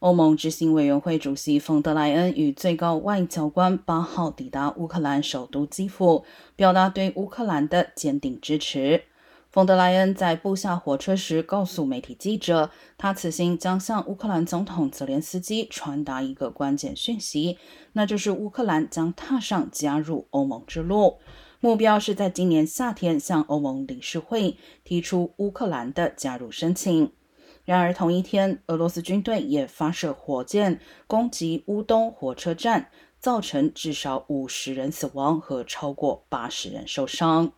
欧盟执行委员会主席冯德莱恩与最高外交官八号抵达乌克兰首都基辅，表达对乌克兰的坚定支持。冯德莱恩在步下火车时告诉媒体记者，他此行将向乌克兰总统泽连斯基传达一个关键讯息，那就是乌克兰将踏上加入欧盟之路，目标是在今年夏天向欧盟理事会提出乌克兰的加入申请。然而，同一天，俄罗斯军队也发射火箭攻击乌东火车站，造成至少五十人死亡和超过八十人受伤。